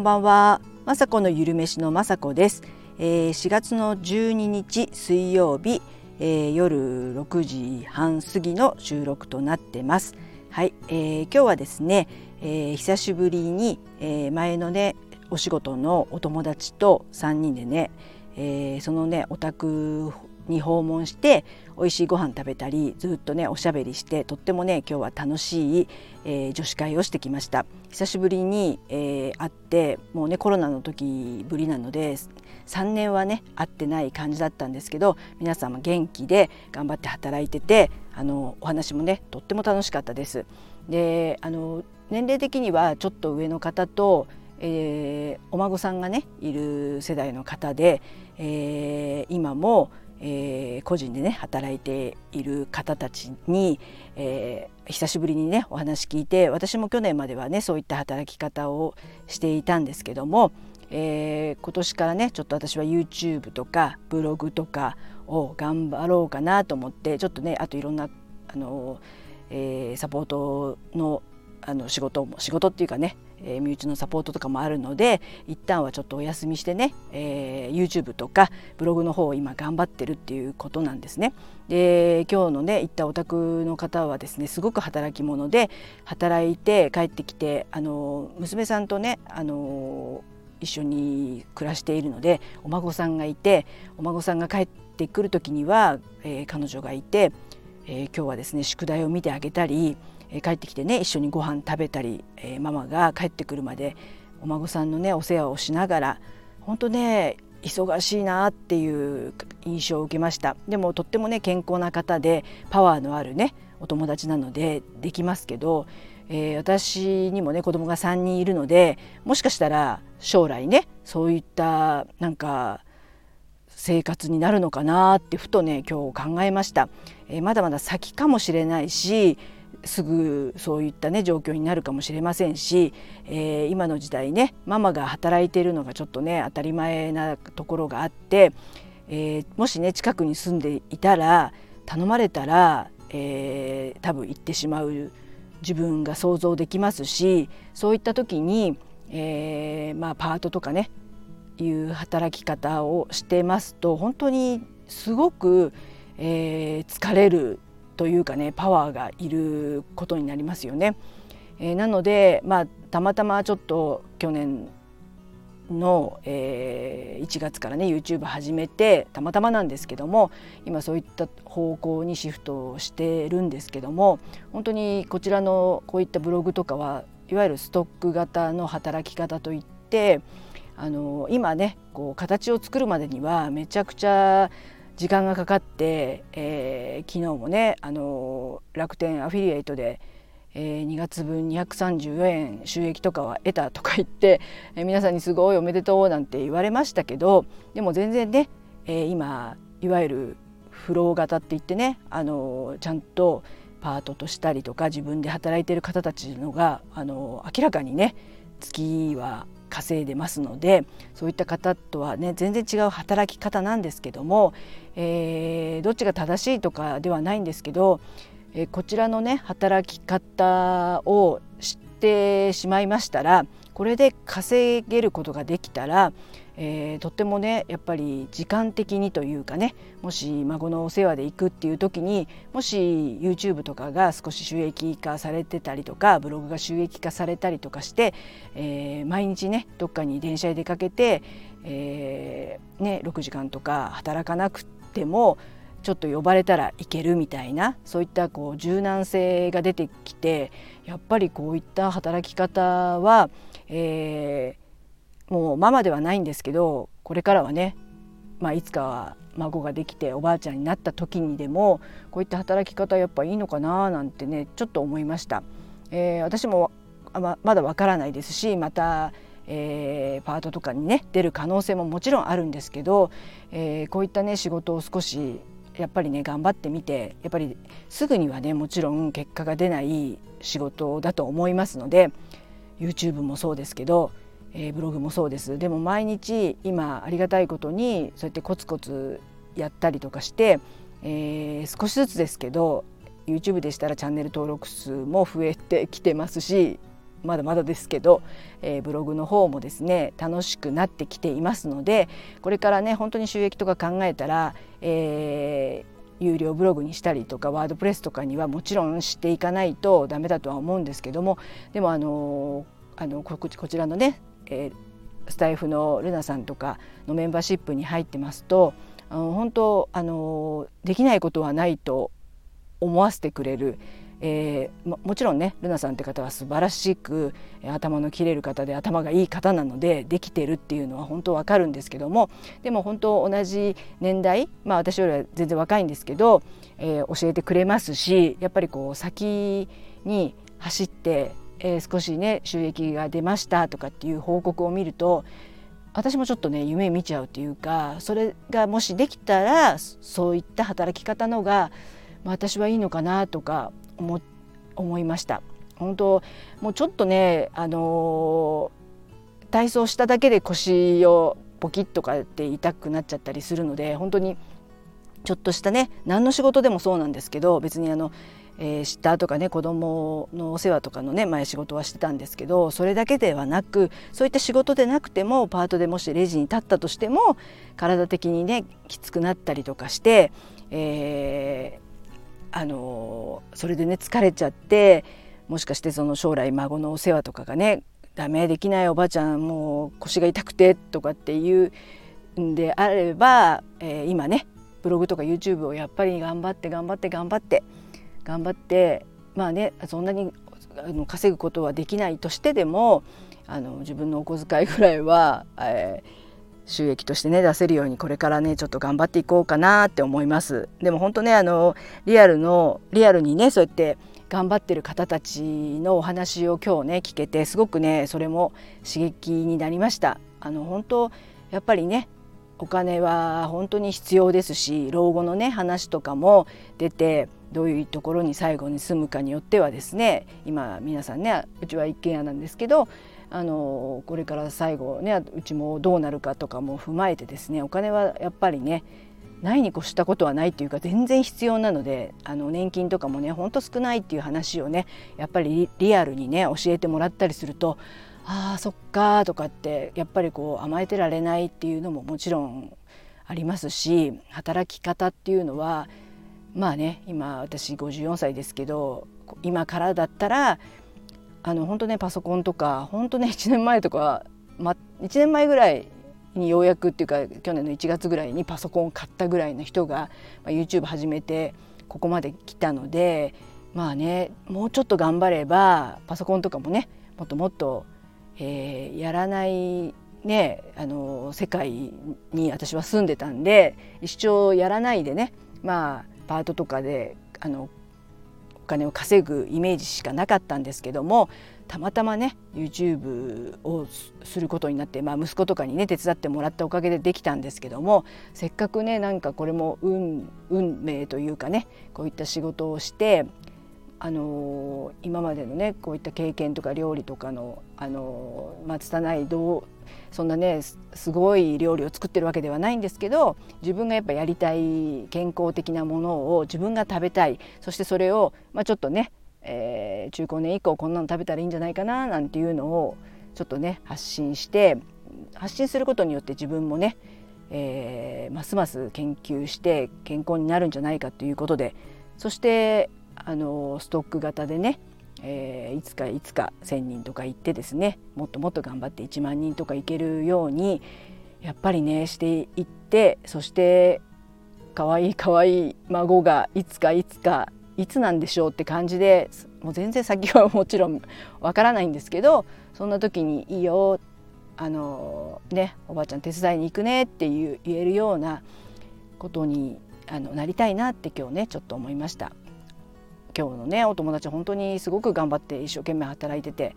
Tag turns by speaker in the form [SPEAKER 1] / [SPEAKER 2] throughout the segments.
[SPEAKER 1] んばんは。まさこのゆるめしのまさこです。えー、4月の12日水曜日、えー、夜6時半過ぎの収録となってます。はい、えー、今日はですね、えー、久しぶりに、えー、前のねお仕事のお友達と3人でね、えー、そのねお宅に訪問して美味しいご飯食べたりずっとねおしゃべりしてとってもね今日は楽しい、えー、女子会をしてきました久しぶりに、えー、会ってもうねコロナの時ぶりなので3年はね会ってない感じだったんですけど皆様元気で頑張って働いててあのお話もねとっても楽しかったです。であの年齢的にはちょっと上の方とえー、お孫さんがねいる世代の方で、えー、今もえー、個人でね働いている方たちに、えー、久しぶりにねお話聞いて私も去年まではねそういった働き方をしていたんですけども、えー、今年からねちょっと私は YouTube とかブログとかを頑張ろうかなと思ってちょっとねあといろんなあの、えー、サポートのあの仕事も仕事っていうかねえー、身内のサポートとかもあるので一旦はちょっとお休みしてね、えー、YouTube とかブログの方を今頑張ってるっていうことなんですね。で今日のね行ったお宅の方はですねすごく働き者で働いて帰ってきてあの娘さんとねあの一緒に暮らしているのでお孫さんがいてお孫さんが帰ってくる時には、えー、彼女がいて、えー、今日はですね宿題を見てあげたりえ帰ってきてね一緒にご飯食べたり、え、ママが帰ってくるまでお孫さんのねお世話をしながら本当ね忙しいなっていう印象を受けました。でもとってもね健康な方でパワーのあるねお友達なのでできますけど、えー、私にもね子供が3人いるのでもしかしたら将来ねそういったなんか生活になるのかなってふとね今日考えました、えー、まだまだ先かもしれないしすぐそういったね状況になるかもしれませんし、えー、今の時代ねママが働いているのがちょっとね当たり前なところがあって、えー、もしね近くに住んでいたら頼まれたら、えー、多分行ってしまう自分が想像できますしそういった時に、えー、まあ、パートとかねいう働き方をしてますと本当にすごく、えー、疲れるというかねパワーがいることになりますよね。えー、なので、まあ、たまたまちょっと去年の、えー、1月からね YouTube 始めてたまたまなんですけども今そういった方向にシフトしてるんですけども本当にこちらのこういったブログとかはいわゆるストック型の働き方といってあの今ねこう形を作るまでにはめちゃくちゃ時間がかかって、えー、昨日もねあの楽天アフィリエイトで、えー、2月分234円収益とかは得たとか言って、えー、皆さんにすごいおめでとうなんて言われましたけどでも全然ね、えー、今いわゆるフロー型って言ってねあのちゃんとパートとしたりとか自分で働いてる方たちのがあの明らかにね月は稼いでますのでそういった方とはね全然違う働き方なんですけども、えー、どっちが正しいとかではないんですけど、えー、こちらのね働き方を知ってしまいましたらこれで稼げることができたらえー、とってもねやっぱり時間的にというかねもし孫のお世話で行くっていう時にもし YouTube とかが少し収益化されてたりとかブログが収益化されたりとかして、えー、毎日ねどっかに電車で出かけて、えー、ね、6時間とか働かなくてもちょっと呼ばれたらいけるみたいなそういったこう柔軟性が出てきてやっぱりこういった働き方は、えー、もうママではないんですけどこれからはね、まあ、いつかは孫ができておばあちゃんになった時にでもこういった働き方やっぱいいのかななんてねちょっと思いました。えー、私もままだわからないですしまた、えー、パートとかにね出る可能性ももちろんあるんですけど、えー、こういったね仕事を少しやっぱりね頑張ってみてやっぱりすぐにはねもちろん結果が出ない仕事だと思いますので YouTube もそうですけどえー、ブログもそうです。でも毎日今ありがたいことにそうやってコツコツやったりとかして、えー、少しずつですけど YouTube でしたらチャンネル登録数も増えてきてますしまだまだですけど、えー、ブログの方もですね楽しくなってきていますのでこれからね本当に収益とか考えたら、えー、有料ブログにしたりとかワードプレスとかにはもちろんしていかないとダメだとは思うんですけどもでもあのあのこちらのね、えー、スタイフのルナさんとかのメンバーシップに入ってますとあの本当あのできないことはないと思わせてくれるえー、ももちろんねルナさんって方は素晴らしく頭の切れる方で頭がいい方なのでできてるっていうのは本当わかるんですけどもでも本当同じ年代まあ私よりは全然若いんですけど、えー、教えてくれますしやっぱりこう先に走って、えー、少しね収益が出ましたとかっていう報告を見ると私もちょっとね夢見ちゃうというかそれがもしできたらそういった働き方のが、まあ、私はいいのかなとか思思いました。本当もうちょっとねあのー、体操しただけで腰をポキッとかって痛くなっちゃったりするので本当にちょっとしたね何の仕事でもそうなんですけど別にあの、えー、シッターとかね子供のお世話とかのね前仕事はしてたんですけどそれだけではなくそういった仕事でなくてもパートでもしレジに立ったとしても体的にねきつくなったりとかして、えー、あのそれでね疲れちゃってもしかしてその将来孫のお世話とかがねダメできないおばあちゃんもう腰が痛くてとかっていうんであれば、えー、今ねブログとか YouTube をやっぱり頑張って頑張って頑張って頑張ってまあねそんなにあの稼ぐことはできないとしてでもあの自分のお小遣いぐらいは、えー収益としてね出せるようにこれからねちょっと頑張っていこうかなって思います。でも本当ねあのリアルのリアルにねそうやって頑張ってる方たちのお話を今日ね聞けてすごくねそれも刺激になりました。あの本当やっぱりねお金は本当に必要ですし老後のね話とかも出てどういうところに最後に住むかによってはですね今皆さんねうちは一軒家なんですけどあのこれから最後ねうちもどうなるかとかも踏まえてですねお金はやっぱりねないに越したことはないっていうか全然必要なのであの年金とかもねほんと少ないっていう話をねやっぱりリアルにね教えてもらったりするとあーそっかとかってやっぱりこう甘えてられないっていうのももちろんありますし働き方っていうのはまあね今私54歳ですけど今からだったらあの本当ねパソコンとか本当ね 1年前とか、ま、1年前ぐらいにようやくっていうか去年の1月ぐらいにパソコンを買ったぐらいの人が、まあ、YouTube 始めてここまで来たのでまあねもうちょっと頑張ればパソコンとかもねもっともっと、えー、やらないねあの世界に私は住んでたんで一生やらないでねまあパートとかであのお金を稼ぐイメージしかなかったんですけどもたまたまね YouTube をすることになって、まあ、息子とかにね手伝ってもらったおかげでできたんですけどもせっかくねなんかこれも運運命というかねこういった仕事をしてあの今までのねこういった経験とか料理とかのあのまあ拙いどうそんなねすごい料理を作ってるわけではないんですけど自分がやっぱやりたい健康的なものを自分が食べたい。そしてそれを、まあ、ちょっとね、えー、中高年以降こんなの食べたらいいんじゃないかななんていうのをちょっとね発信して発信することによって自分もね、えー、ますます研究して健康になるんじゃないかということで。そしてあのストック型でね、えー、いつかいつか1,000人とか行ってですねもっともっと頑張って1万人とか行けるようにやっぱりねしていってそしてかわいいかわいい孫がいつかいつかいつなんでしょうって感じでもう全然先は もちろんわからないんですけどそんな時に「いいよあのねおばあちゃん手伝いに行くね」っていう言えるようなことにあのなりたいなって今日ねちょっと思いました。今日のねお友達本当にすごく頑張って一生懸命働いてて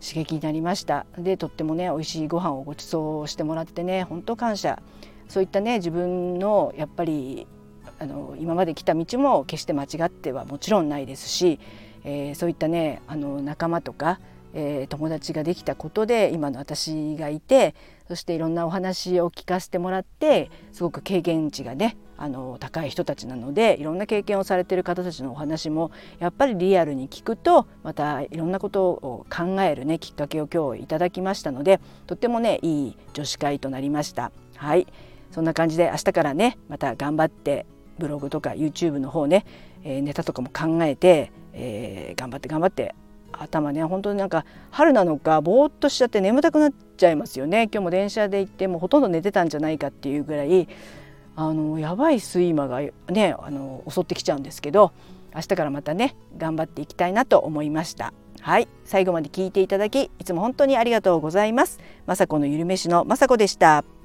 [SPEAKER 1] 刺激になりました。でとってもね美味しいご飯をご馳走してもらってね本当感謝。そういったね自分のやっぱりあの今まで来た道も決して間違ってはもちろんないですし、えー、そういったねあの仲間とか、えー、友達ができたことで今の私がいてそしていろんなお話を聞かせてもらってすごく経験値がねあの高い人たちなのでいろんな経験をされてる方たちのお話もやっぱりリアルに聞くとまたいろんなことを考えるねきっかけを今日いただきましたのでとってもねいい女子会となりました。はいそんな感じで明日からねまた頑張ってブログとか YouTube の方ね、えー、ネタとかも考えて、えー、頑張って頑張って頭ね本当になんか春なのかぼーっとしちゃって眠たくなっちゃいますよね。今日も電車で行ってもほとんど寝てたんじゃないかっていうぐらいあのやばい睡魔がねあの襲ってきちゃうんですけど明日からまたね頑張っていきたいなと思いました。はい。最後まで聞いていただきいつも本当にありがとうございます。雅子のゆるめしの雅子でした。